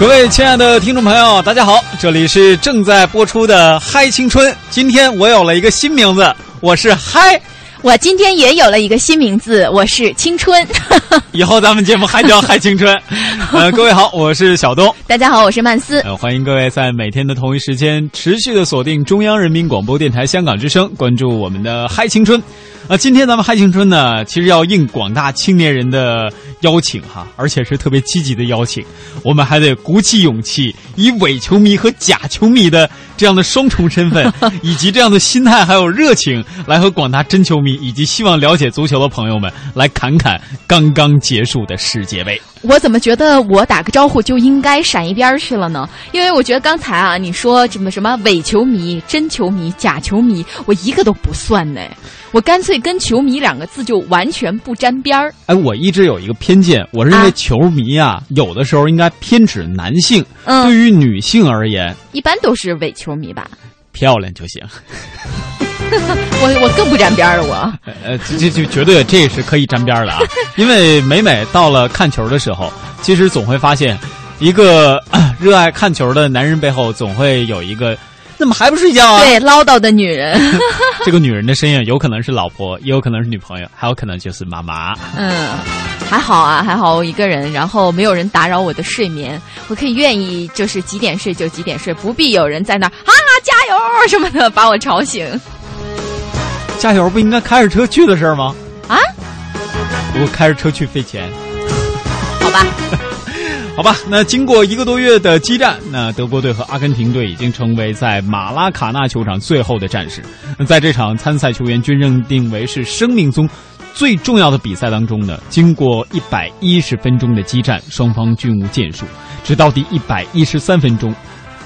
各位亲爱的听众朋友，大家好，这里是正在播出的《嗨青春》。今天我有了一个新名字，我是嗨。我今天也有了一个新名字，我是青春。以后咱们节目还叫嗨青春。呃，各位好，我是小东。大家好，我是曼斯。呃，欢迎各位在每天的同一时间持续的锁定中央人民广播电台香港之声，关注我们的嗨青春。啊，今天咱们嗨青春呢，其实要应广大青年人的邀请哈，而且是特别积极的邀请。我们还得鼓起勇气，以伪球迷和假球迷的这样的双重身份，以及这样的心态还有热情，来和广大真球迷以及希望了解足球的朋友们来侃侃刚刚结束的世界杯。我怎么觉得我打个招呼就应该闪一边去了呢？因为我觉得刚才啊，你说什么什么伪球迷、真球迷、假球迷，我一个都不算呢。我干脆跟“球迷”两个字就完全不沾边儿。哎，我一直有一个偏见，我认为球迷啊，有的时候应该偏指男性。嗯，对于女性而言，一般都是伪球迷吧？漂亮就行。我我更不沾边儿了，我。呃，这这绝对这是可以沾边儿的啊！因为每每到了看球的时候，其实总会发现，一个热爱看球的男人背后，总会有一个。怎么还不睡觉啊？对，唠叨的女人。这个女人的身影有可能是老婆，也有可能是女朋友，还有可能就是妈妈。嗯，还好啊，还好我一个人，然后没有人打扰我的睡眠，我可以愿意就是几点睡就几点睡，不必有人在那儿啊加油什么的把我吵醒。加油不应该开着车去的事儿吗？啊？我开着车去费钱。好吧。好吧，那经过一个多月的激战，那德国队和阿根廷队已经成为在马拉卡纳球场最后的战士。在这场参赛球员均认定为是生命中最重要的比赛当中呢，经过一百一十分钟的激战，双方均无建树，直到第一百一十三分钟，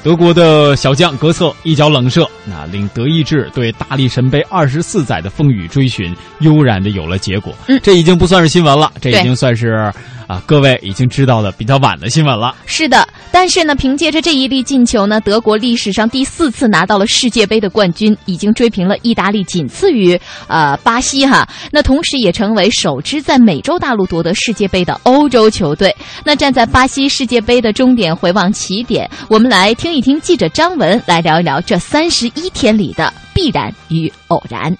德国的小将格策一脚冷射，那令德意志对大力神杯二十四载的风雨追寻悠然的有了结果。嗯，这已经不算是新闻了，这已经算是。啊，各位已经知道的比较晚的新闻了。是的，但是呢，凭借着这一粒进球呢，德国历史上第四次拿到了世界杯的冠军，已经追平了意大利，仅次于呃巴西哈。那同时也成为首支在美洲大陆夺得世界杯的欧洲球队。那站在巴西世界杯的终点回望起点，我们来听一听记者张文来聊一聊这三十一天里的必然与偶然。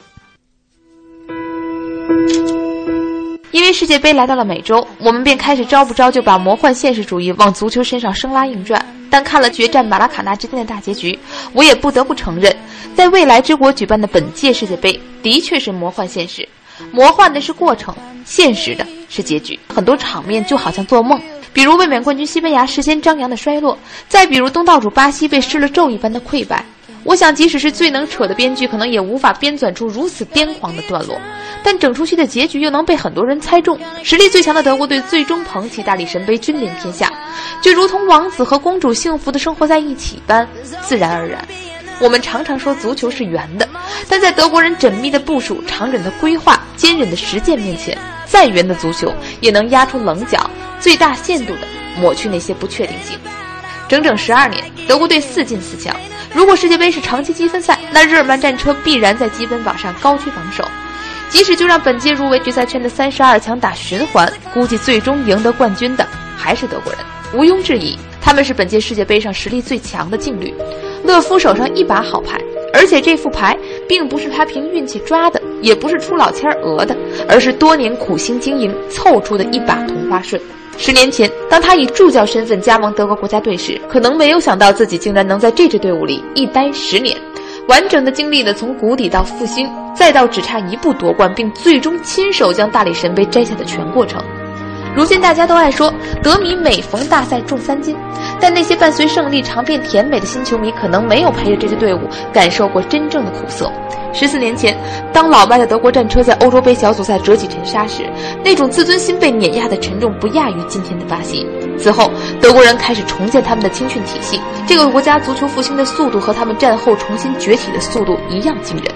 因为世界杯来到了美洲，我们便开始招不招就把魔幻现实主义往足球身上生拉硬拽。但看了决战马拉卡纳之间的大结局，我也不得不承认，在未来之国举办的本届世界杯的确是魔幻现实。魔幻的是过程，现实的是结局。很多场面就好像做梦，比如卫冕冠军西班牙事先张扬的衰落，再比如东道主巴西被施了咒一般的溃败。我想，即使是最能扯的编剧，可能也无法编纂出如此癫狂的段落。但整出戏的结局又能被很多人猜中，实力最强的德国队最终捧起大力神杯，君临天下，就如同王子和公主幸福的生活在一起般自然而然。我们常常说足球是圆的，但在德国人缜密的部署、长远的规划、坚韧的实践面前，再圆的足球也能压出棱角，最大限度地抹去那些不确定性。整整十二年，德国队四进四强。如果世界杯是长期积分赛，那日耳曼战车必然在积分榜上高居榜首。即使就让本届入围决赛圈的三十二强打循环，估计最终赢得冠军的还是德国人，毋庸置疑，他们是本届世界杯上实力最强的劲旅。勒夫手上一把好牌，而且这副牌并不是他凭运气抓的，也不是出老千儿讹的，而是多年苦心经营凑出的一把同花顺。十年前，当他以助教身份加盟德国国家队时，可能没有想到自己竟然能在这支队伍里一待十年，完整的经历了从谷底到复兴，再到只差一步夺冠，并最终亲手将大力神杯摘下的全过程。如今大家都爱说德迷每逢大赛重三斤，但那些伴随胜利尝遍甜美的新球迷，可能没有陪着这支队伍感受过真正的苦涩。十四年前，当老迈的德国战车在欧洲杯小组赛折戟沉沙时，那种自尊心被碾压的沉重，不亚于今天的巴西。此后，德国人开始重建他们的青训体系，这个国家足球复兴的速度和他们战后重新崛起的速度一样惊人。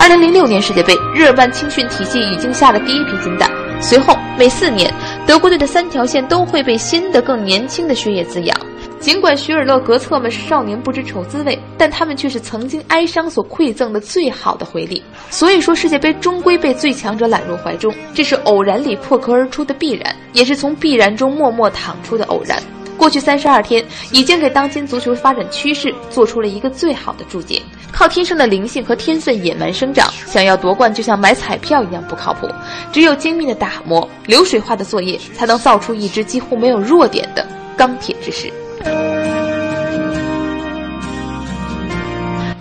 二零零六年世界杯，日耳曼青训体系已经下了第一批金蛋。随后，每四年，德国队的三条线都会被新的、更年轻的血液滋养。尽管许尔勒、格策们是少年不知愁滋味，但他们却是曾经哀伤所馈赠的最好的回礼。所以说，世界杯终归被最强者揽入怀中，这是偶然里破壳而出的必然，也是从必然中默默淌出的偶然。过去三十二天，已经给当今足球发展趋势做出了一个最好的注解。靠天生的灵性和天分野蛮生长，想要夺冠就像买彩票一样不靠谱。只有精密的打磨、流水化的作业，才能造出一支几乎没有弱点的钢铁之师。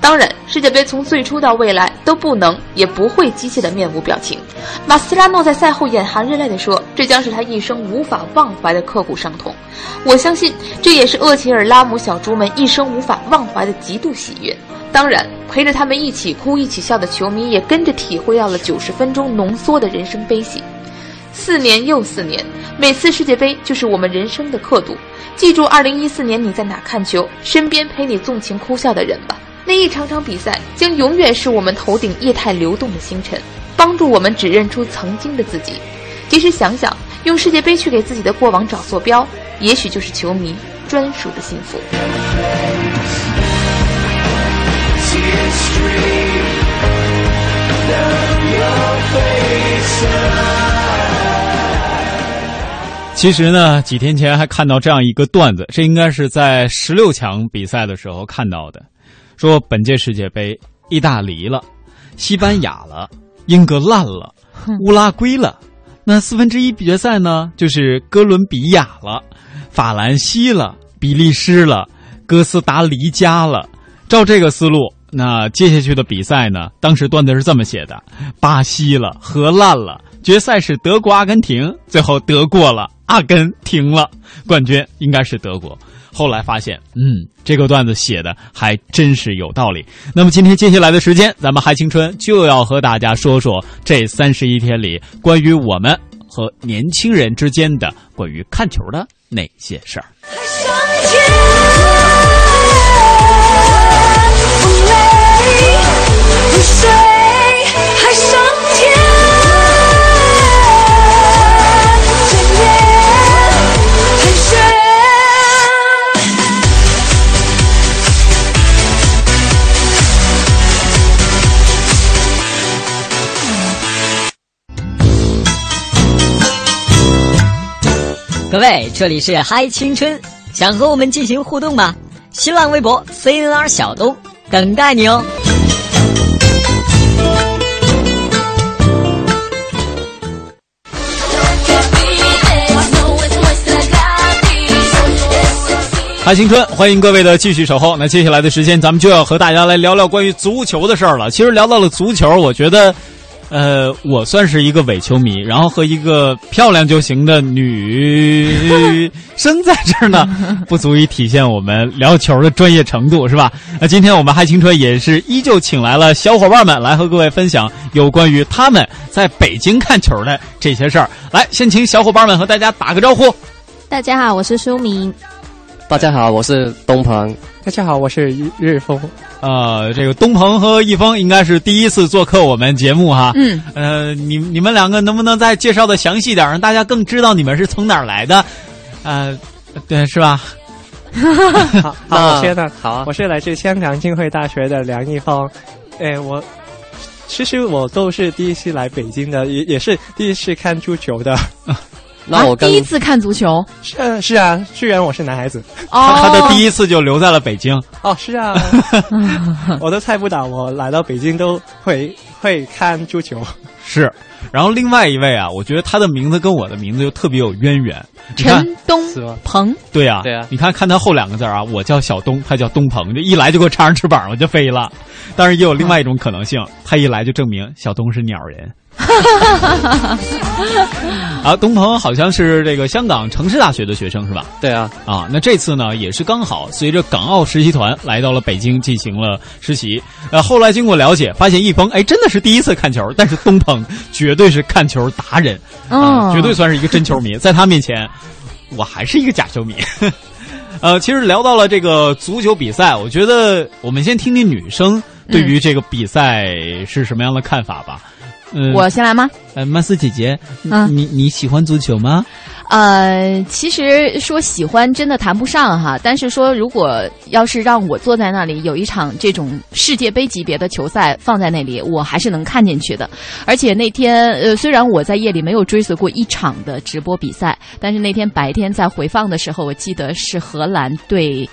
当然，世界杯从最初到未来都不能也不会机械的面无表情。马斯拉诺在赛后眼含热泪地说：“这将是他一生无法忘怀的刻骨伤痛。”我相信，这也是厄齐尔拉姆小猪们一生无法忘怀的极度喜悦。当然，陪着他们一起哭一起笑的球迷也跟着体会到了九十分钟浓缩的人生悲喜。四年又四年，每次世界杯就是我们人生的刻度。记住，二零一四年你在哪看球，身边陪你纵情哭笑的人吧。那一场场比赛将永远是我们头顶液态流动的星辰，帮助我们指认出曾经的自己。其实想想，用世界杯去给自己的过往找坐标，也许就是球迷专属的幸福。其实呢，几天前还看到这样一个段子，这应该是在十六强比赛的时候看到的。说本届世界杯，意大利了，西班牙了，英格兰了，乌拉圭了。那四分之一决赛呢，就是哥伦比亚了，法兰西了，比利时了，哥斯达黎加了。照这个思路，那接下去的比赛呢，当时段子是这么写的：巴西了，荷兰了，决赛是德国、阿根廷，最后德国了，阿根廷了，冠军应该是德国。后来发现，嗯，这个段子写的还真是有道理。那么今天接下来的时间，咱们嗨青春就要和大家说说这三十一天里关于我们和年轻人之间的关于看球的那些事儿。各位，这里是嗨青春，想和我们进行互动吗？新浪微博 CNR 小东等待你哦。嗨青春，欢迎各位的继续守候。那接下来的时间，咱们就要和大家来聊聊关于足球的事儿了。其实聊到了足球，我觉得。呃，我算是一个伪球迷，然后和一个漂亮就行的女生在这儿呢，不足以体现我们聊球的专业程度，是吧？那今天我们嗨青春也是依旧请来了小伙伴们来和各位分享有关于他们在北京看球的这些事儿。来，先请小伙伴们和大家打个招呼。大家好，我是舒明。大家好，我是东鹏。大家好，我是日日峰。呃，这个东鹏和易峰应该是第一次做客我们节目哈。嗯。呃，你你们两个能不能再介绍的详细点，让大家更知道你们是从哪儿来的？呃，对，是吧？好，好，我先呢。好啊。我是来自香港浸会大学的梁易峰。哎，我其实我都是第一次来北京的，也也是第一次看足球的。那我第一次看足球，是是啊，虽然我是男孩子，他他的第一次就留在了北京。哦，是啊，我都猜不到，我来到北京都会会看足球。是，然后另外一位啊，我觉得他的名字跟我的名字又特别有渊源。陈东鹏，对啊，对啊，你看看他后两个字啊，我叫小东，他叫东鹏，这一来就给我插上翅膀，我就飞了。当然也有另外一种可能性，他一来就证明小东是鸟人。啊，东鹏好像是这个香港城市大学的学生是吧？对啊，啊，那这次呢也是刚好随着港澳实习团来到了北京进行了实习。呃，后来经过了解，发现易峰哎真的是第一次看球，但是东鹏绝对是看球达人，啊，绝对算是一个真球迷。在他面前，我还是一个假球迷。呃，其实聊到了这个足球比赛，我觉得我们先听听女生对于这个比赛是什么样的看法吧。嗯，我先来吗？呃，曼斯姐姐，你你喜欢足球吗？呃，其实说喜欢真的谈不上哈，但是说如果要是让我坐在那里有一场这种世界杯级别的球赛放在那里，我还是能看进去的。而且那天呃，虽然我在夜里没有追随过一场的直播比赛，但是那天白天在回放的时候，我记得是荷兰对。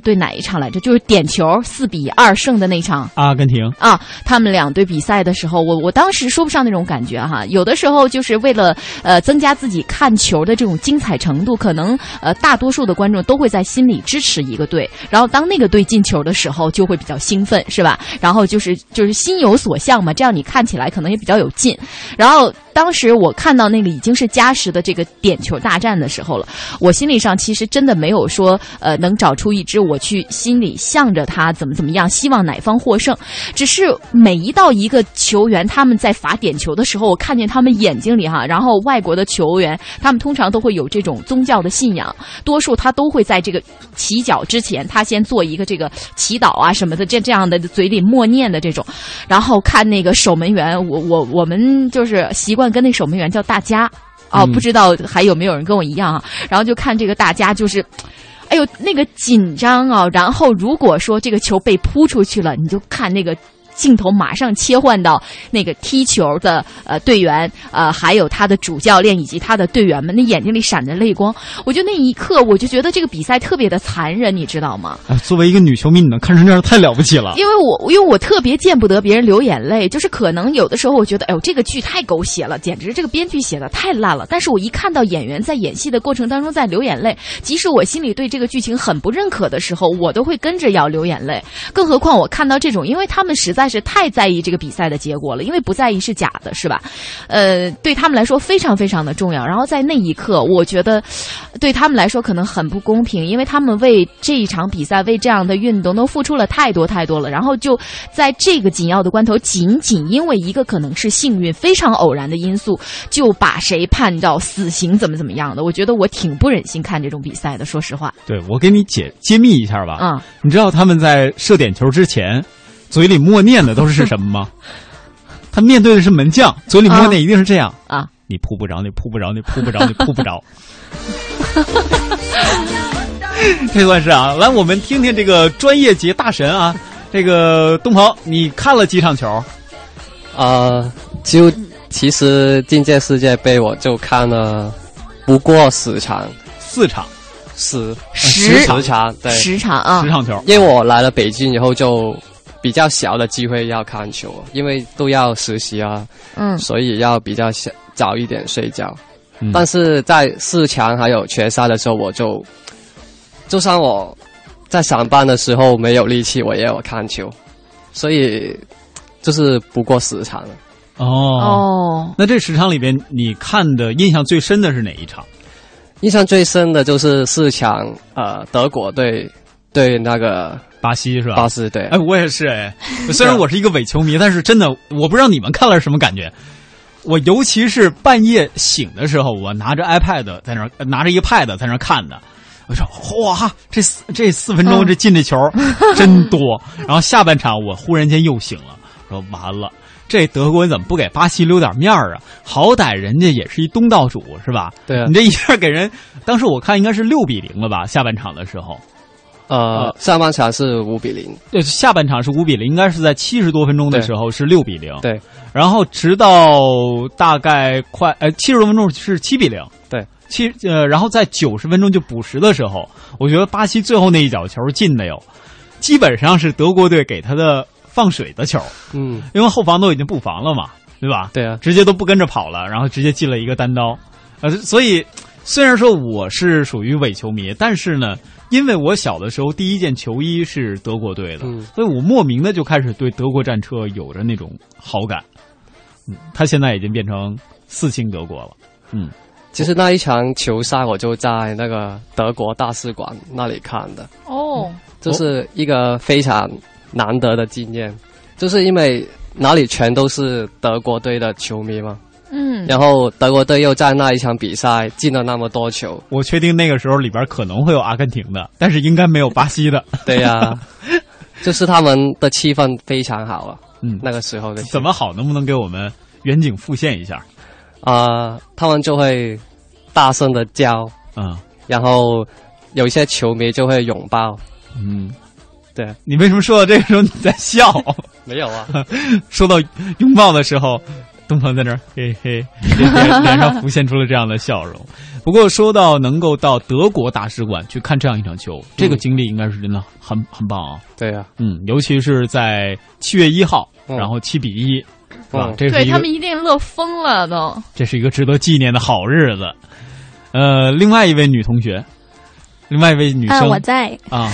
对哪一场来着？就是点球四比二胜的那场阿根廷啊！他们两队比赛的时候，我我当时说不上那种感觉哈。有的时候就是为了呃增加自己看球的这种精彩程度，可能呃大多数的观众都会在心里支持一个队，然后当那个队进球的时候，就会比较兴奋，是吧？然后就是就是心有所向嘛，这样你看起来可能也比较有劲。然后当时我看到那个已经是加时的这个点球大战的时候了，我心理上其实真的没有说呃能找出一支。我去心里向着他怎么怎么样，希望哪方获胜。只是每一到一个球员他们在罚点球的时候，我看见他们眼睛里哈，然后外国的球员他们通常都会有这种宗教的信仰，多数他都会在这个起脚之前，他先做一个这个祈祷啊什么的，这这样的嘴里默念的这种，然后看那个守门员，我我我们就是习惯跟那守门员叫大家哦，不知道还有没有人跟我一样啊？然后就看这个大家就是。哎呦，那个紧张啊！然后如果说这个球被扑出去了，你就看那个。镜头马上切换到那个踢球的呃队员呃，还有他的主教练以及他的队员们，那眼睛里闪着泪光。我就那一刻，我就觉得这个比赛特别的残忍，你知道吗？啊作为一个女球迷，你能看成这样太了不起了。因为我因为我特别见不得别人流眼泪，就是可能有的时候我觉得，哎呦，这个剧太狗血了，简直这个编剧写的太烂了。但是我一看到演员在演戏的过程当中在流眼泪，即使我心里对这个剧情很不认可的时候，我都会跟着要流眼泪。更何况我看到这种，因为他们实在。是太在意这个比赛的结果了，因为不在意是假的，是吧？呃，对他们来说非常非常的重要。然后在那一刻，我觉得对他们来说可能很不公平，因为他们为这一场比赛、为这样的运动都付出了太多太多了。然后就在这个紧要的关头，仅仅因为一个可能是幸运、非常偶然的因素，就把谁判到死刑，怎么怎么样的？我觉得我挺不忍心看这种比赛的，说实话。对，我给你解揭秘一下吧。嗯，你知道他们在射点球之前。嘴里默念的都是什么吗？他面对的是门将，嘴里默念一定是这样啊！你扑不着，你扑不着，你扑不着，你扑不着。这算是啊！来，我们听听这个专业级大神啊，这个东鹏，你看了几场球？啊，就其实今届世界杯我就看了不过十场，四场。十十场，对，十场啊，十场球。因为我来了北京以后，就比较小的机会要看球，因为都要实习啊，嗯，所以要比较小早一点睡觉。但是在四强还有决赛的时候，我就就算我在上班的时候没有力气，我也有看球，所以就是不过十场了。哦哦，那这十场里边，你看的印象最深的是哪一场？印象最深的就是四强，呃，德国队对那个巴西是吧？巴西对，哎，我也是哎。虽然我是一个伪球迷，但是真的，我不知道你们看了是什么感觉。我尤其是半夜醒的时候，我拿着 iPad 在那儿，拿着一个 Pad 在那儿看的。我说哇，这四这四分钟这进这球 真多。然后下半场我忽然间又醒了，说完了。这德国人怎么不给巴西留点面儿啊？好歹人家也是一东道主，是吧？对啊，你这一下给人，当时我看应该是六比零了吧？下半场的时候，呃，上半场是五比零，对，下半场是五比零，应该是在七十多分钟的时候是六比零，对。然后直到大概快呃七十多分钟是七比零，对，七呃，然后在九十分钟就补时的时候，我觉得巴西最后那一脚球进的有，基本上是德国队给他的。放水的球，嗯，因为后防都已经布防了嘛，对吧？对啊，直接都不跟着跑了，然后直接进了一个单刀，呃，所以虽然说我是属于伪球迷，但是呢，因为我小的时候第一件球衣是德国队的，所以我莫名的就开始对德国战车有着那种好感。嗯，他现在已经变成四星德国了。嗯，其实那一场球赛我就在那个德国大使馆那里看的。哦，这是一个非常。难得的经验，就是因为哪里全都是德国队的球迷嘛。嗯，然后德国队又在那一场比赛进了那么多球，我确定那个时候里边可能会有阿根廷的，但是应该没有巴西的。对呀，就是他们的气氛非常好啊。嗯，那个时候的怎么好？能不能给我们远景复现一下？啊，他们就会。大声的叫，啊，然后有一些球迷就会拥抱。嗯，对，你为什么说到这个时候你在笑？没有啊，说到拥抱的时候，东鹏在那儿嘿嘿，脸 脸上浮现出了这样的笑容。不过说到能够到德国大使馆去看这样一场球，这个经历应该是真的很很棒啊。对呀、嗯，尤其是在七月一号，嗯然后七比一，是吧嗯？这对他们一定乐疯了都。这是一个值得纪念的好日子。呃，另外一位女同学，另外一位女啊，生我在啊，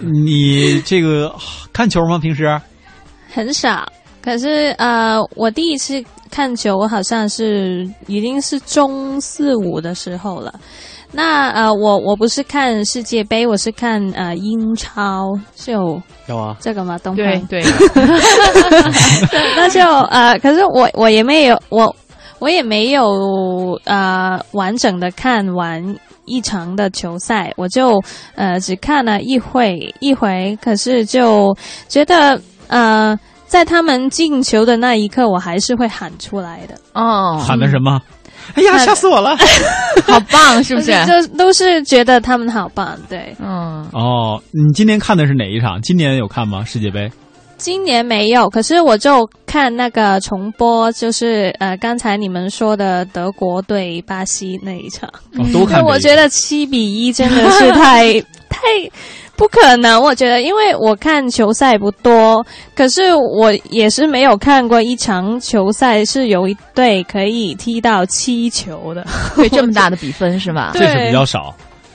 你这个看球吗？平时？很少，可是呃，我第一次看球，我好像是已经是中四五的时候了。那呃，我我不是看世界杯，我是看呃英超，是有有啊，这个吗？东方对对，那就呃，可是我我也没有我我也没有呃完整的看完一场的球赛，我就呃只看了一会一回，可是就觉得呃在他们进球的那一刻，我还是会喊出来的，哦，喊的什么？哎呀，喊吓死我了！好棒，是不是？就都是觉得他们好棒，对。嗯，哦，你今年看的是哪一场？今年有看吗？世界杯？今年没有，可是我就看那个重播，就是呃刚才你们说的德国对巴西那一场。哦，都看这一场。我觉得七比一真的是太太不可能。我觉得，因为我看球赛不多，可是我也是没有看过一场球赛是有一队可以踢到七球的。对，这么 大的比分是吧？这是比较少。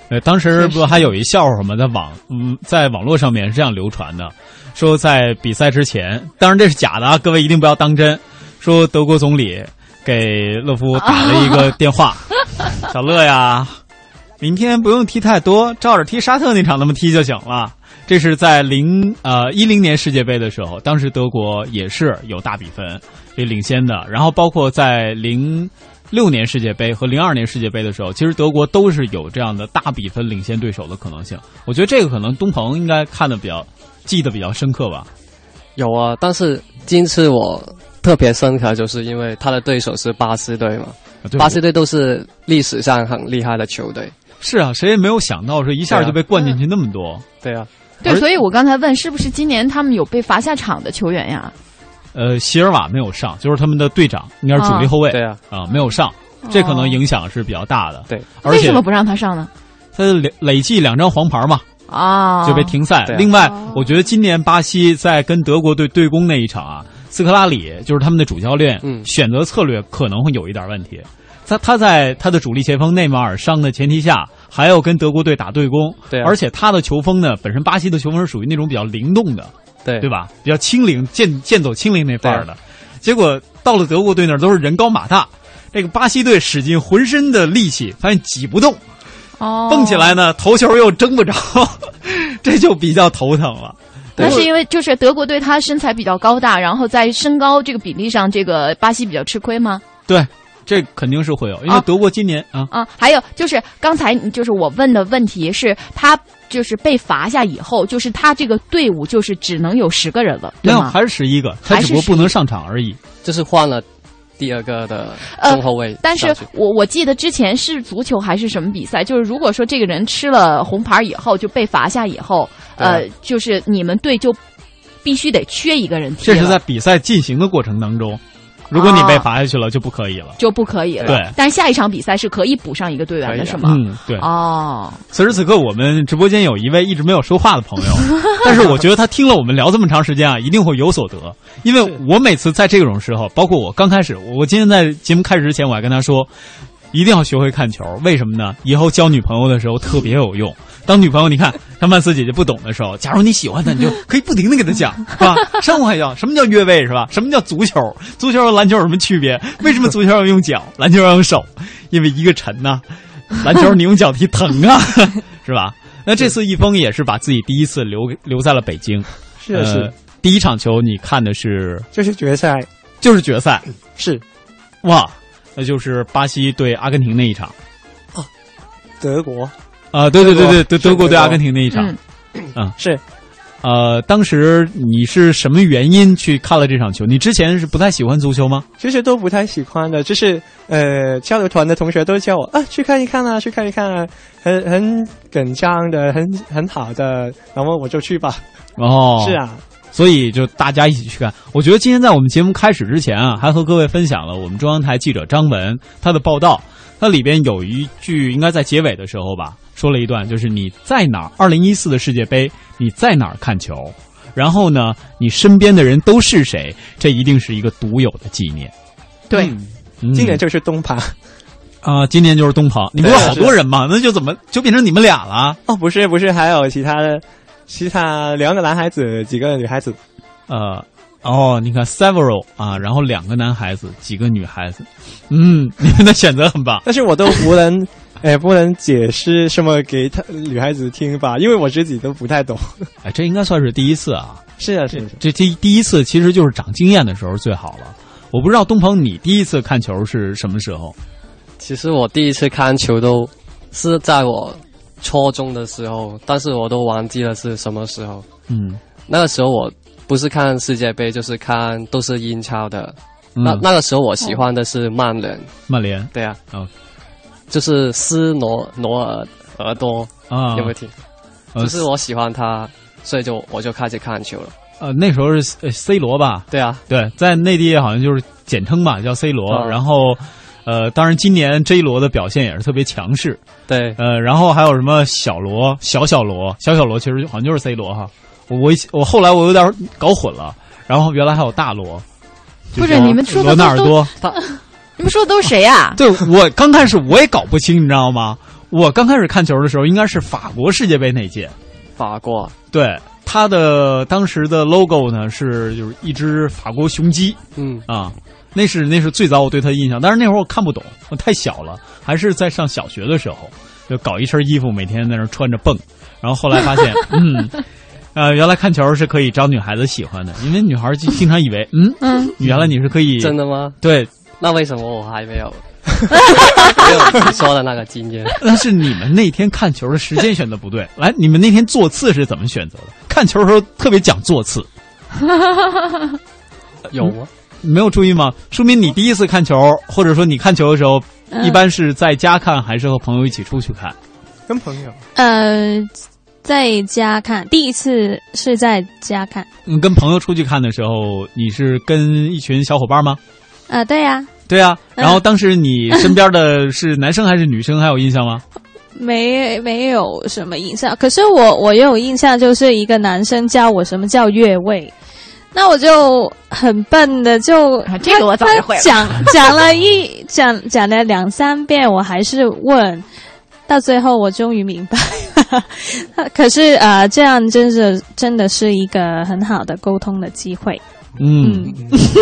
呃，当时不还有一笑话吗？在网嗯，在网络上面是这样流传的，说在比赛之前，当然这是假的啊，各位一定不要当真。说德国总理给勒夫打了一个电话，小乐呀，明天不用踢太多，照着踢沙特那场那么踢就行了。这是在零呃一零年世界杯的时候，当时德国也是有大比分给领先的，然后包括在零六年世界杯和零二年世界杯的时候，其实德国都是有这样的大比分领先对手的可能性。我觉得这个可能东鹏应该看的比较记得比较深刻吧。有啊，但是今次我特别深刻，就是因为他的对手是巴西队嘛，巴西队都是历史上很厉害的球队。是啊，谁也没有想到说一下就被灌进去那么多。对啊，对，所以我刚才问，是不是今年他们有被罚下场的球员呀？呃，席尔瓦没有上，就是他们的队长，应该是主力后卫对啊，啊，没有上，这可能影响是比较大的。对，而且为什么不让他上呢？他累累计两张黄牌嘛，啊，就被停赛。啊另外，我觉得今年巴西在跟德国队对攻那一场啊，斯科拉里就是他们的主教练，嗯选择策略可能会有一点问题。他他在他的主力前锋内马尔伤的前提下，还要跟德国队打对攻，对啊而且他的球风呢，本身巴西的球风是属于那种比较灵动的，对对吧？比较轻灵，剑剑走轻灵那范儿的。结果到了德国队那儿都是人高马大，这个巴西队使尽浑身的力气，发现挤不动，哦，蹦起来呢，头球又争不着，这就比较头疼了。那是因为就是德国队他身材比较高大，然后在身高这个比例上，这个巴西比较吃亏吗？对，这肯定是会有，因为啊。德国今年啊，啊，还有就是刚才就是我问的问题是，他就是被罚下以后，就是他这个队伍就是只能有十个人了，对吗？没有还是十一个，他只不过不能上场而已。这是换了第二个的呃中后卫但是我我记得之前是足球还是什么比赛，就是如果说这个人吃了红牌以后就被罚下以后，呃，就是你们队就必须得缺一个人踢，这是在比赛进行的过程当中，如果你被罚下去了，就不可以了。就不可以了。对但是下一场比赛是可以补上一个队员的，是吗？嗯，对。哦，此时此刻，我们直播间有一位一直没有说话的朋友，但是我觉得他听了我们聊这么长时间啊，一定会有所得。因为我每次在这种时候，包括我刚开始，我我今天在节目开始之前，我还跟他说，一定要学会看球。为什么呢？以后交女朋友的时候特别有用。当女朋友你看像曼斯姐姐不懂的时候，假如你喜欢她，你就可以不停的给她讲，是吧？生活还要什么叫越位是吧？什么叫足球？足球和篮球有什么区别？为什么足球要用脚，篮球要用手？因为一个沉呐、篮球你用脚踢疼啊，是吧？那这次易峰也是把自己第一次留留在了北京。是的是呃，第一场球你看的是就是决赛就是决赛是哇，那就是巴西对阿根廷那一场德国啊，对对对对，德国德德国对阿根廷那一场嗯，是呃，当时你是什么原因去看了这场球？你之前是不太喜欢足球吗？其实都不太喜欢的，就是呃，交流团的同学都叫我啊，去看一看啊，去看一看啊，很很紧张的，很很好的，然后我就去吧。哦，是啊，所以就大家一起去看。我觉得今天在我们节目开始之前啊，还和各位分享了我们中央台记者张文他的报道。它里边有一句，应该在结尾的时候吧，说了一段，就是你在哪儿？二零一四的世界杯，你在哪儿看球？然后呢，你身边的人都是谁？这一定是一个独有的纪念。对，嗯今年就是东鹏。啊，今年就是东鹏，你不是好多人吗？那就怎么就变成你们俩了？哦，不是不是，还有其他的，其他两个男孩子，几个女孩子。呃，哦，你看 several 啊，然后两个男孩子，几个女孩子，嗯，你们的选择很棒。但是我都不能，哎，不能解释什么给他女孩子听吧，因为我自己都不太懂。哎，这应该算是第一次啊。是啊，是啊。这第第一次其实就是长经验的时候最好了。我不知道东鹏，你第一次看球是什么时候？其实我第一次看球都是在我初中的时候，但是我都忘记了是什么时候。嗯，那个时候我不是看世界杯，就是看都是英超的。嗯那那个时候我喜欢的是曼联，曼联对啊，哦就是斯诺诺尔尔多，啊，有没有听？呃就是我喜欢他，所以就我就开始看球了。呃，那时候是呃 C 罗吧？对啊，对，在内地好像就是简称吧，叫 C 罗。哦然后，呃，当然今年 J 罗的表现也是特别强势。对，呃，然后还有什么小罗、小小罗、小小罗，其实好像就是 C 罗哈。我我我后来我有点搞混了，然后原来还有大罗，不是你们说的罗纳尔都多。你们说的都是谁呀、对我刚开始我也搞不清，你知道吗？我刚开始看球的时候，应该是法国世界杯那届。法国，对，他的当时的 logo 呢是就是一只法国雄鸡嗯，啊，那是那是最早我对他的印象。但是那会儿我看不懂，我太小了，还是在上小学的时候，就搞一身衣服，每天在那穿着蹦。然后后来发现，嗯，呃，原来看球是可以招女孩子喜欢的，因为女孩就经常以为，嗯嗯，原来你是可以真的吗？对，那为什么我还没有 没有你说的那个经验？那是你们那天看球的时间选的不对。来，你们那天座次是怎么选择的？看球的时候特别讲座次，有吗？没有注意吗？说明你第一次看球，或者说你看球的时候，嗯一般是在家看，还是和朋友一起出去看？跟朋友。呃，在家看，第一次是在家看。嗯，跟朋友出去看的时候，你是跟一群小伙伴吗？啊、对呀、对啊，嗯然后当时你身边的是男生还是女生？还有印象吗？没没有什么印象。可是我我有印象，就是一个男生教我什么叫越位，那我就很笨的就、啊这个我早就会了讲 讲了一讲讲了两三遍，我还是问，到最后我终于明白了。可是呃，这样真是真的是一个很好的沟通的机会。嗯，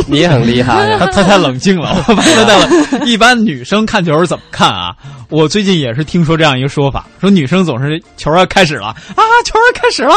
你也很厉害啊！他他太冷静了，我发现太冷。一般女生看球是怎么看啊？我最近也是听说这样一个说法，说女生总是球要开始了啊，球要开始了，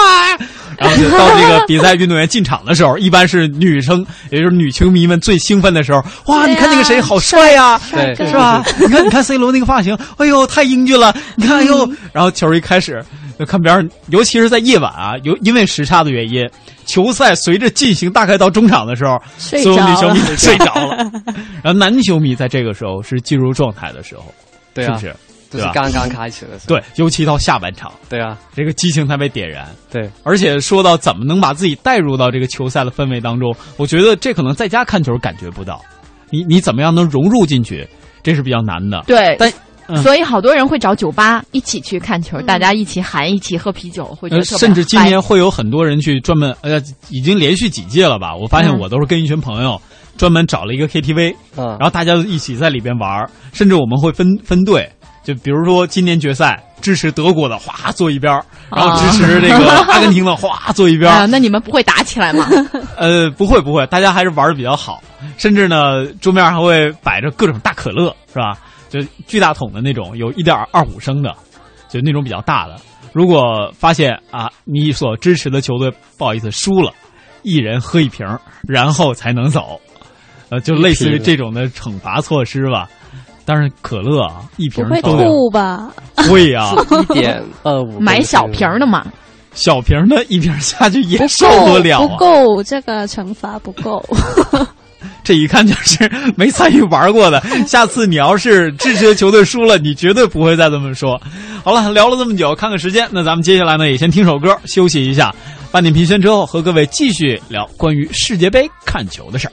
然后就到这个比赛运动员进场的时候，一般是女生，也就是女球迷们最兴奋的时候。哇，你看那个谁好帅呀、是吧？你看，你看 C 罗那个发型，哎呦，太英俊了！你看，哎呦，然后球一开始，就看别人，尤其是在夜晚啊，有因为时差的原因，球赛随着进行，大概到中场的时候，所有女球迷睡着了，然后男球迷在这个时候是进入状态的时候，对啊，是不是？就对刚刚开始的时候。对，尤其到下半场，对啊，这个激情才被点燃。对，而且说到怎么能把自己带入到这个球赛的氛围当中，我觉得这可能在家看球感觉不到，你你怎么样能融入进去，这是比较难的。对，但嗯所以好多人会找酒吧一起去看球，大家一起喊，一起喝啤酒，会觉呃，得特别甚至今嗨年会有很多人去专门呃，已经连续几届了吧？我发现嗯我都是跟一群朋友专门找了一个 KTV，嗯然，后大家一起在里边玩儿，甚至我们会分分队，就比如说今年决赛支持德国的哗坐一边儿，然后支持这个阿根廷的哗坐一边。那你们不会打起来吗？呃，不会不会，大家还是玩的比较好，甚至呢，桌面还会摆着各种大可乐，是吧？就巨大桶的那种，有一点二五升的，就那种比较大的。如果发现啊，你所支持的球队不好意思输了，一人喝一瓶，然后才能走，呃，就类似于这种的惩罚措施吧。但是，可乐啊，一瓶儿都有吐吧？会呀、一点二五，买小瓶的嘛，小瓶的一瓶下去也受不了、啊，不够，这个惩罚不够。这一看就是没参与玩过的。下次你要是支持的球队输了，你绝对不会再这么说。好了，聊了这么久，看看时间，那咱们接下来呢也先听首歌休息一下。半点评宣之后，和各位继续聊关于世界杯看球的事儿。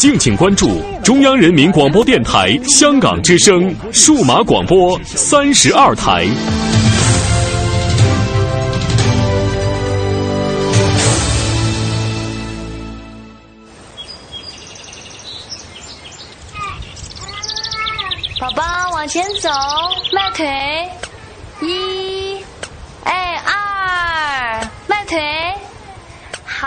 敬请关注中央人民广播电台香港之声数码广播三十二台。宝宝往前走，迈腿，一，哎二，迈腿，好。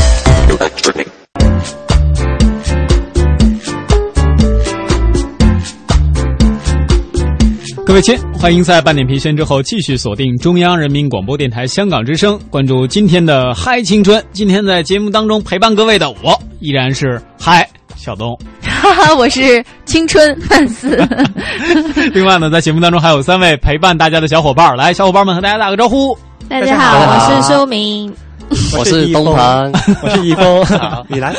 各位亲，欢迎在半点评宣之后继续锁定中央人民广播电台香港之声，关注今天的嗨青春。今天在节目当中陪伴各位的我依然是嗨小东，哈哈，我是青春范四。另外呢，在节目当中还有三位陪伴大家的小伙伴，来，小伙伴们和大家打个招呼。大家好，我是周明。我是东鹏，我是易峰，好，你来。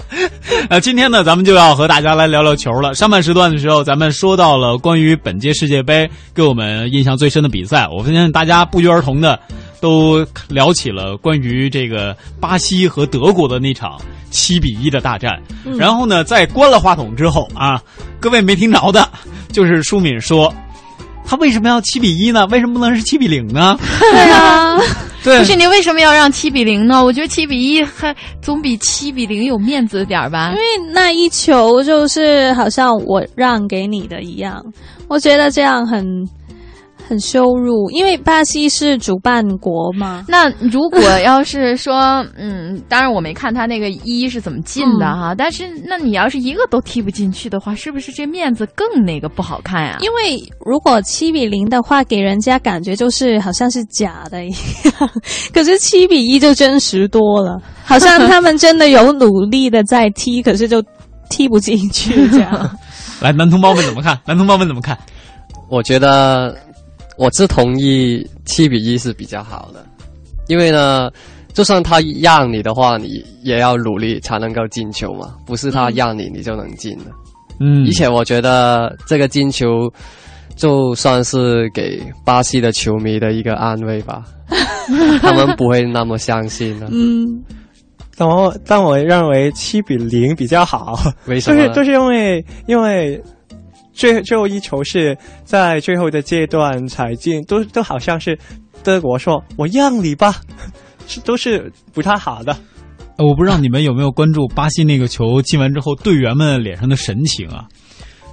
呃，今天呢，咱们就要和大家来聊聊球了。上半时段的时候，咱们说到了关于本届世界杯给我们印象最深的比赛，我发现大家不约而同的都聊起了关于这个巴西和德国的那场七比一的大战。嗯、然后呢，在关了话筒之后啊，各位没听着的，就是舒敏说。他为什么要七比一呢？为什么不能是七比零呢？对啊，对，不是你为什么要让七比零呢？我觉得七比一还总比七比零有面子点吧。因为那一球就是好像我让给你的一样，我觉得这样很很羞辱。因为巴西是主办国嘛。那如果要是说，嗯，当然我没看他那个一是怎么进的哈，嗯、但是那你要是一个都踢不进去的话，是不是这面子更那个不好看呀、啊？因为如果七比零的话，给人家感觉就是好像是假的一样，可是七比一就真实多了，好像他们真的有努力的在踢，可是就踢不进去这样。来，男同胞们怎么看？男同胞们怎么看？我觉得我是同意七比一是比较好的，因为呢。就算他让你的话，你也要努力才能够进球嘛，不是他让你、嗯、你就能进的。嗯，而且我觉得这个进球，就算是给巴西的球迷的一个安慰吧，他们不会那么相信了。嗯，但我但我认为七比零比较好，为什么？就是就是因为因为最最后一球是在最后的阶段才进，都都好像是德国说“我让你吧”。是都是不太好的，我不知道你们有没有关注巴西那个球进完之后队员们脸上的神情啊？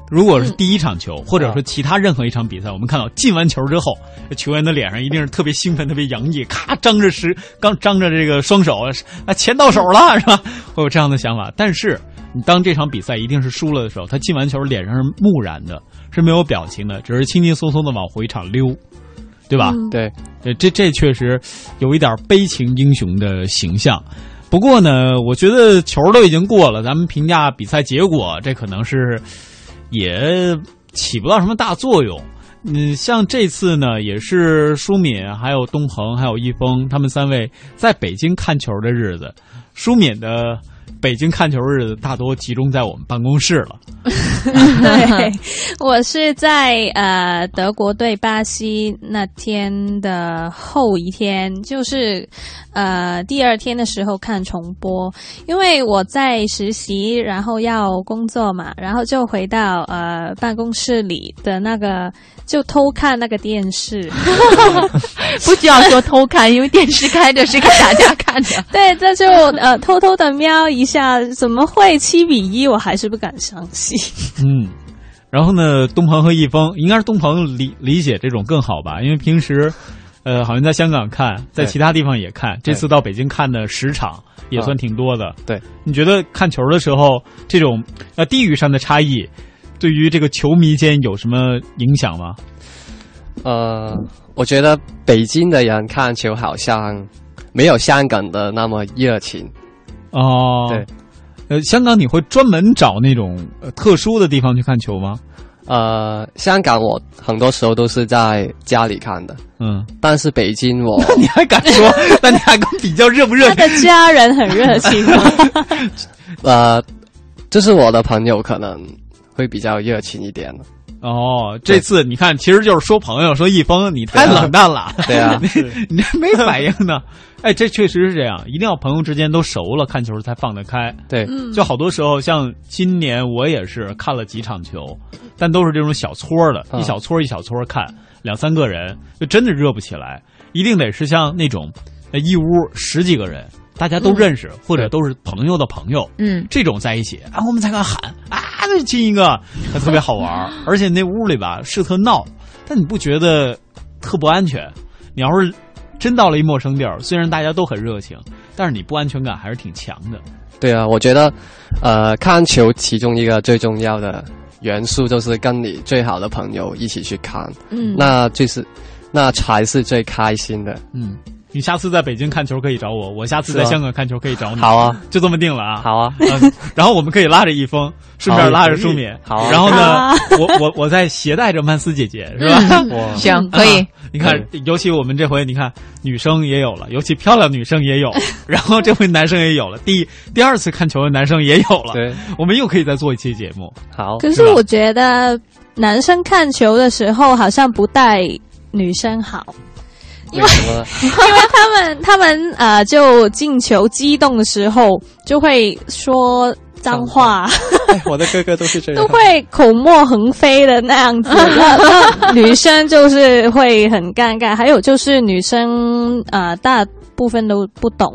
如果是第一场球，或者说其他任何一场比赛，我们看到进完球之后，球员的脸上一定是特别兴奋、特别洋溢，咔张着十刚张着这个双手啊，钱到手了是吧？会有这样的想法。但是你当这场比赛一定是输了的时候，他进完球脸上是木然的，是没有表情的，只是轻轻松松的往回场溜，对吧？对，这这确实有一点悲情英雄的形象。不过呢，我觉得球都已经过了，咱们评价比赛结果，这可能是。也起不到什么大作用。嗯，像这次呢，也是舒敏、还有东恒、还有易峰他们三位在北京看球的日子。舒敏的北京看球日子大多集中在我们办公室了。对，我是在呃德国对巴西那天的后一天，就是呃第二天的时候看重播，因为我在实习，然后要工作嘛，然后就回到呃办公室里的那个就偷看那个电视，不需要说偷看，因为电视开着是给大家看的。对，这就呃偷偷的瞄一下，怎么会七比一？我还是不敢相信。嗯，然后呢，东鹏和易峰应该是东鹏理理解这种更好吧？因为平时，呃，好像在香港看，在其他地方也看，这次到北京看的十场也算挺多的。对，你觉得看球的时候这种呃地域上的差异，对于这个球迷间有什么影响吗？呃，我觉得北京的人看球好像没有香港的那么热情。哦，对。呃，香港你会专门找那种特殊的地方去看球吗？呃，香港我很多时候都是在家里看的，嗯，但是北京我，那你还敢说？那你还敢比较热不热？他的家人很热情吗 呃，就是我的朋友可能会比较热情一点哦，这次你看，其实就是说朋友，说易峰你太冷淡了，对啊，你你没反应呢。哎，这确实是这样，一定要朋友之间都熟了，看球才放得开。对，就好多时候，像今年我也是看了几场球，但都是这种小撮的，一小撮一小撮看，两三个人就真的热不起来。一定得是像那种一屋十几个人，大家都认识或者都是朋友的朋友，嗯，这种在一起啊，我们才敢喊啊，亲一个，还特别好玩。而且那屋里吧是特闹，但你不觉得特不安全？你要是。真到了一陌生地儿，虽然大家都很热情，但是你不安全感还是挺强的。对啊，我觉得，呃，看球其中一个最重要的元素就是跟你最好的朋友一起去看，嗯，那就是，那才是最开心的。嗯，你下次在北京看球可以找我，我下次在香港看球可以找你。好啊，就这么定了啊。好啊，然后我们可以拉着一峰，顺便拉着舒敏。好，然后呢，我我我再携带着曼斯姐姐，是吧？行，可以。你看，尤其我们这回，你看女生也有了，尤其漂亮女生也有，然后这回男生也有了，第第二次看球的男生也有了，对，我们又可以再做一期节目。好，可是我觉得男生看球的时候好像不带女生好，因为因为他们他们呃，就进球激动的时候就会说。脏话，我的哥哥都是这样，都会口沫横飞的那样子。女生就是会很尴尬，还有就是女生呃，大部分都不懂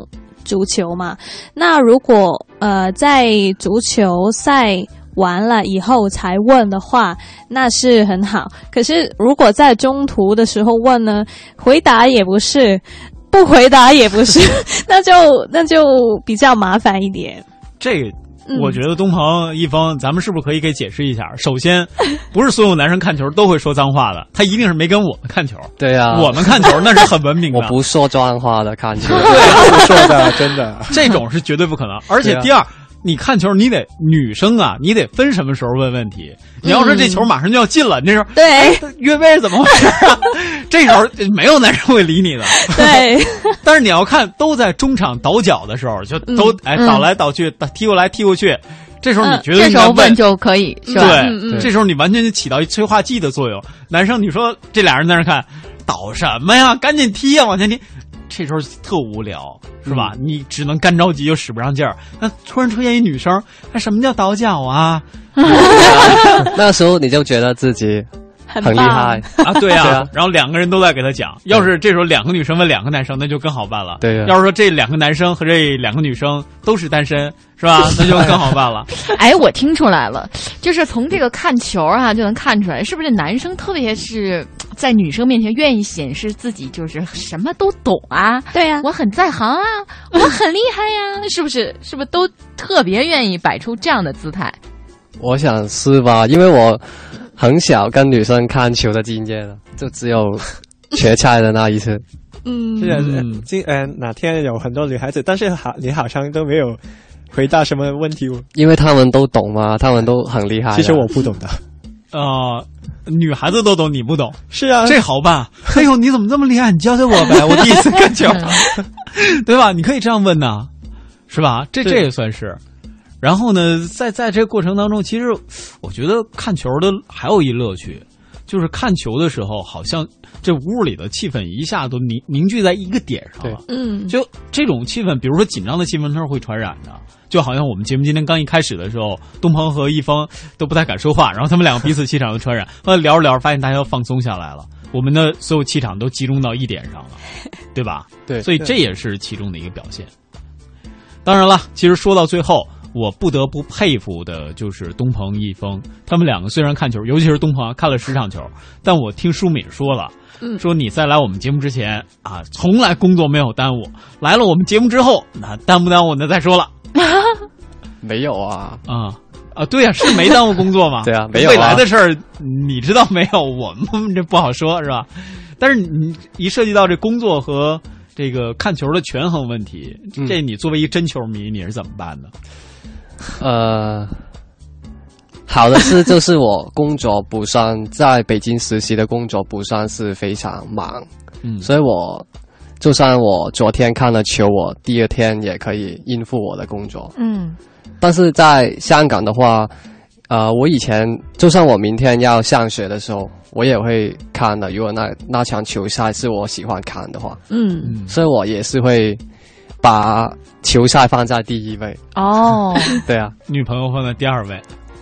足球嘛。那如果呃在足球赛完了以后才问的话，那是很好。可是如果在中途的时候问呢，回答也不是，不回答也不是，那就那就比较麻烦一点。这。我觉得东鹏一方，咱们是不是可以给解释一下？首先，不是所有男生看球都会说脏话的，他一定是没跟我们看球。对呀，我们看球那是很文明的。我不说脏话的看球，对，不说的，真的，这种是绝对不可能。而且第二。你看球，你得女生啊，你得分什么时候问问题。你要说这球马上就要进了，那时候对越位怎么回事啊？这时候没有男生会理你的。对，但是你要看都在中场倒脚的时候，就都哎倒来倒去，踢过来踢过去，这时候你觉得这时候问就可以是吧？对，这时候你完全就起到一催化剂的作用。男生，你说这俩人在那看倒什么呀？赶紧踢呀，往前踢。这时候特无聊，是吧？你只能干着急又使不上劲儿。那突然出现一女生，那什么叫倒脚啊？那时候你就觉得自己很厉害啊！对啊，然后两个人都在给他讲。要是这时候两个女生问两个男生，那就更好办了。对，要是说这两个男生和这两个女生都是单身，是吧？那就更好办了。哎，我听出来了，就是从这个看球啊就能看出来，是不是男生特别是在女生面前愿意显示自己就是什么都懂啊？对呀，我很在行啊，我很厉害呀，是不是？是不是都特别愿意摆出这样的姿态？我想是吧，因为我。很小跟女生看球的经验了，就只有 决赛的那一次。嗯，是啊今呃哪天有很多女孩子，但是好你好像都没有回答什么问题。因为他们都懂嘛，他们都很厉害。其实我不懂的。啊，女孩子都懂，你不懂。是啊，这好办。哎呦，你怎么这么厉害？你教教我呗，我第一次看球，对吧？你可以这样问呐，是吧？这这也算是。然后呢，在在这个过程当中，其实我觉得看球的还有一乐趣，就是看球的时候，好像这屋里的气氛一下都凝凝聚在一个点上了。嗯，就这种气氛，比如说紧张的气氛，它是会传染的。就好像我们节目今天刚一开始的时候，东鹏和一峰都不太敢说话，然后他们两个彼此气场的传染，后来聊着聊着，发现大家要放松下来了，我们的所有气场都集中到一点上了，对吧？对，所以这也是其中的一个表现。当然了，其实说到最后。我不得不佩服的就是东鹏一峰，他们两个虽然看球，尤其是东鹏看了十场球，但我听舒敏说了，说你在来我们节目之前啊，从来工作没有耽误，来了我们节目之后，那耽不耽误那再说了。没有啊啊啊！对呀，是没耽误工作嘛？对啊，没有。未来的事儿你知道没有？我们这不好说，是吧？但是你一涉及到这工作和这个看球的权衡问题，这你作为一真球迷，你是怎么办的？呃，好的是，就是我工作不算在北京实习的工作不算是非常忙，嗯，所以我就算我昨天看了球，我第二天也可以应付我的工作，嗯，但是在香港的话，呃，我以前就算我明天要上学的时候，我也会看的。如果那那场球赛是我喜欢看的话，嗯，所以我也是会。把球赛放在第一位。哦，对啊，女朋友放在第二位。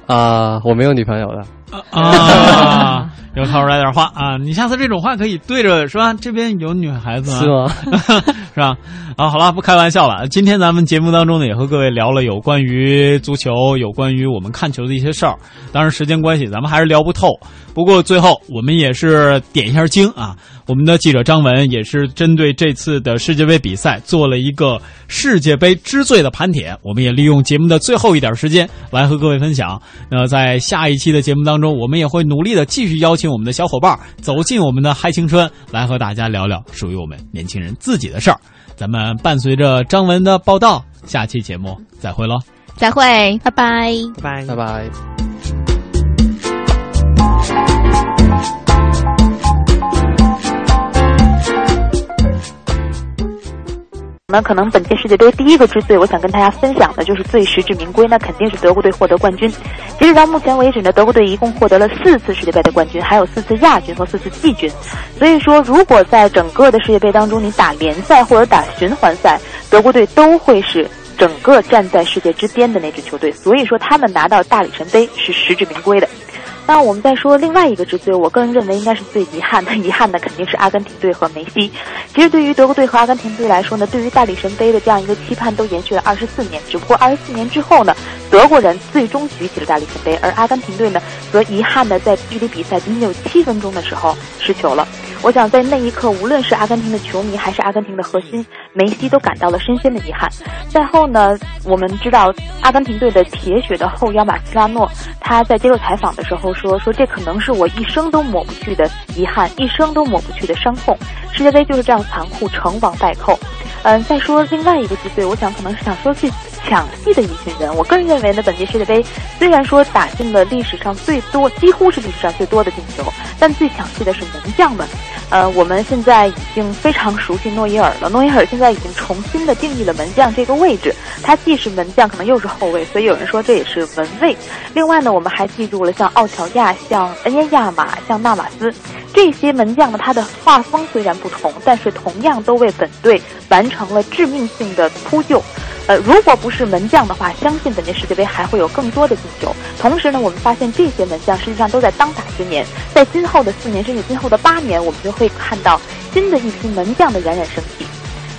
啊，我没有女朋友的啊，又掏出来点话啊，你下次这种话可以对着是吧？这边有女孩子是吗？是吧？啊，好了，不开玩笑了。今天咱们节目当中呢，也和各位聊了有关于足球、有关于我们看球的一些事儿。当然，时间关系，咱们还是聊不透。不过最后，我们也是点一下睛啊。我们的记者张文也是针对这次的世界杯比赛做了一个世界杯之最的盘点。我们也利用节目的最后一点时间来和各位分享。那在下一期的节目当中，我们也会努力的继续邀请我们的小伙伴走进我们的嗨青春，来和大家聊聊属于我们年轻人自己的事儿。咱们伴随着张文的报道，下期节目再会喽！再会，拜拜，拜拜，拜拜。那可能本届世界杯第一个之最，我想跟大家分享的就是最实至名归，那肯定是德国队获得冠军。截止到目前为止呢，德国队一共获得了四次世界杯的冠军，还有四次亚军和四次季军。所以说，如果在整个的世界杯当中，你打联赛或者打循环赛，德国队都会是整个站在世界之巅的那支球队。所以说，他们拿到大力神杯是实至名归的。那我们再说另外一个之最，我个人认为应该是最遗憾的。遗憾的肯定是阿根廷队和梅西。其实对于德国队和阿根廷队来说呢，对于大力神杯的这样一个期盼都延续了二十四年。只不过二十四年之后呢，德国人最终举起了大力神杯，而阿根廷队呢，则遗憾的在距离比赛仅仅有七分钟的时候失球了。我想在那一刻，无论是阿根廷的球迷还是阿根廷的核心，梅西都感到了深深的遗憾。赛后呢，我们知道阿根廷队的铁血的后腰马斯拉诺，他在接受采访的时候说：“说这可能是我一生都抹不去的遗憾，一生都抹不去的伤痛。世界杯就是这样残酷，成王败寇。”嗯，再说另外一个之最，我想可能是想说最抢戏的一群人。我个人认为呢，本届世界杯虽然说打进了历史上最多，几乎是历史上最多的进球，但最抢戏的是门将们。呃，我们现在已经非常熟悉诺伊尔了。诺伊尔现在已经重新的定义了门将这个位置，他既是门将，可能又是后卫，所以有人说这也是门卫。另外呢，我们还记住了像奥乔亚、像恩耶亚马、像纳瓦斯这些门将呢，他的画风虽然不同，但是同样都为本队完成了致命性的扑救。呃，如果不是门将的话，相信本届世界杯还会有更多的进球。同时呢，我们发现这些门将实际上都在当打之年，在今后的四年甚至今后的八年，我们就会看到新的一批门将的冉冉升起。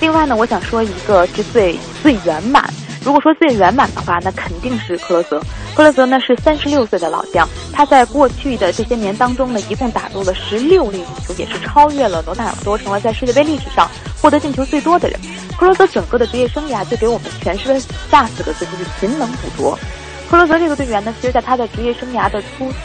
另外呢，我想说一个是最最圆满。如果说最圆满的话，那肯定是克罗泽。克罗泽呢是三十六岁的老将，他在过去的这些年当中呢，一共打入了十六粒进球，也是超越了罗纳尔多，成为在世界杯历史上获得进球最多的人。克罗泽整个的职业生涯就给我们诠释了下四个字，就是勤能补拙。克罗泽这个队员呢，其实在他的职业生涯的初期，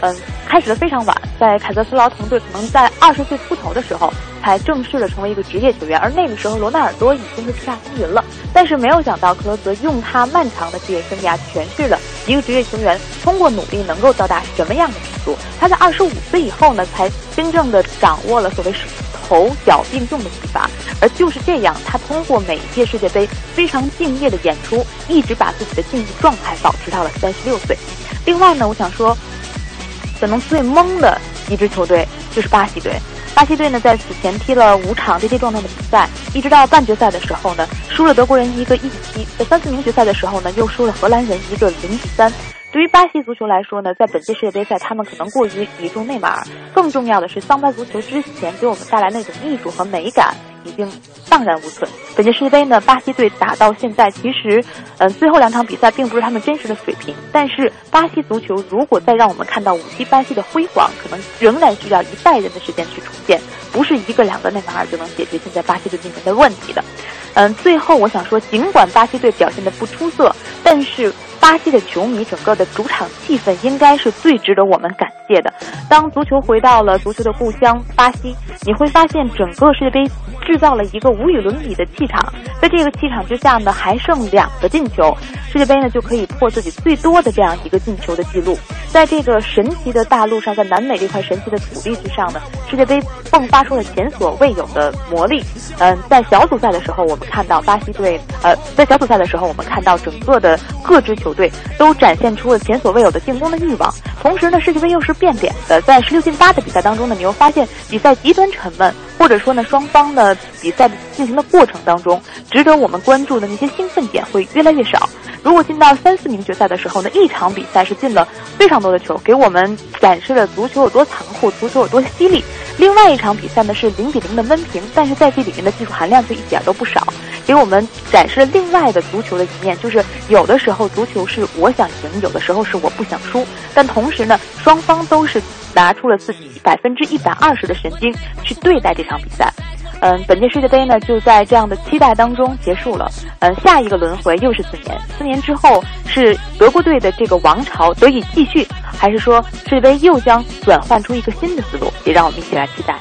嗯，开始的非常晚，在凯泽斯劳滕队可能在二十岁出头的时候。才正式的成为一个职业球员，而那个时候罗纳尔多已经是叱咤风云了。但是没有想到，克罗泽用他漫长的职业生涯诠释了一个职业球员通过努力能够到达什么样的程度。他在二十五岁以后呢，才真正的掌握了所谓头脚并用的踢法。而就是这样，他通过每一届世界杯非常敬业的演出，一直把自己的竞技状态保持到了三十六岁。另外呢，我想说，可能最懵的一支球队就是巴西队。巴西队呢，在此前踢了五场跌跌撞撞的比赛，一直到半决赛的时候呢，输了德国人一个一比七；在三四名决赛的时候呢，又输了荷兰人一个零比三。对于巴西足球来说呢，在本届世界杯赛，他们可能过于倚重内马尔，更重要的是，桑巴足球之前给我们带来那种艺术和美感。已经荡然无存。本届世界杯呢，巴西队打到现在，其实，嗯，最后两场比赛并不是他们真实的水平。但是，巴西足球如果再让我们看到五七巴西的辉煌，可能仍然需要一代人的时间去重建，不是一个两个内马尔就能解决现在巴西队面临的问题的。嗯，最后我想说，尽管巴西队表现的不出色，但是。巴西的球迷整个的主场气氛应该是最值得我们感谢的。当足球回到了足球的故乡巴西，你会发现整个世界杯制造了一个无与伦比的气场。在这个气场之下呢，还剩两个进球，世界杯呢就可以破自己最多的这样一个进球的记录。在这个神奇的大陆上，在南美这块神奇的土地之上呢，世界杯迸发出了前所未有的魔力。嗯，在小组赛的时候，我们看到巴西队，呃，在小组赛的时候，我们看到整个的各支球队都展现出了前所未有的进攻的欲望。同时呢，世界杯又是变脸的，在十六进八的比赛当中呢，你又发现比赛极端沉闷，或者说呢，双方的比赛进行的过程当中，值得我们关注的那些兴奋点会越来越少。如果进到三四名决赛的时候呢，一场比赛是进了非常多的球，给我们展示了足球有多残酷，足球有多犀利。另外一场比赛呢是零比零的闷平，但是在这里面的技术含量却一点都不少，给我们展示了另外的足球的一面，就是有的时候足球是我想赢，有的时候是我不想输，但同时呢，双方都是拿出了自己百分之一百二十的神经去对待这场比赛。嗯，本届世界杯呢就在这样的期待当中结束了。嗯，下一个轮回又是四年，四年之后是德国队的这个王朝得以继续，还是说世界杯又将转换出一个新的思路？也让我们一起来期待。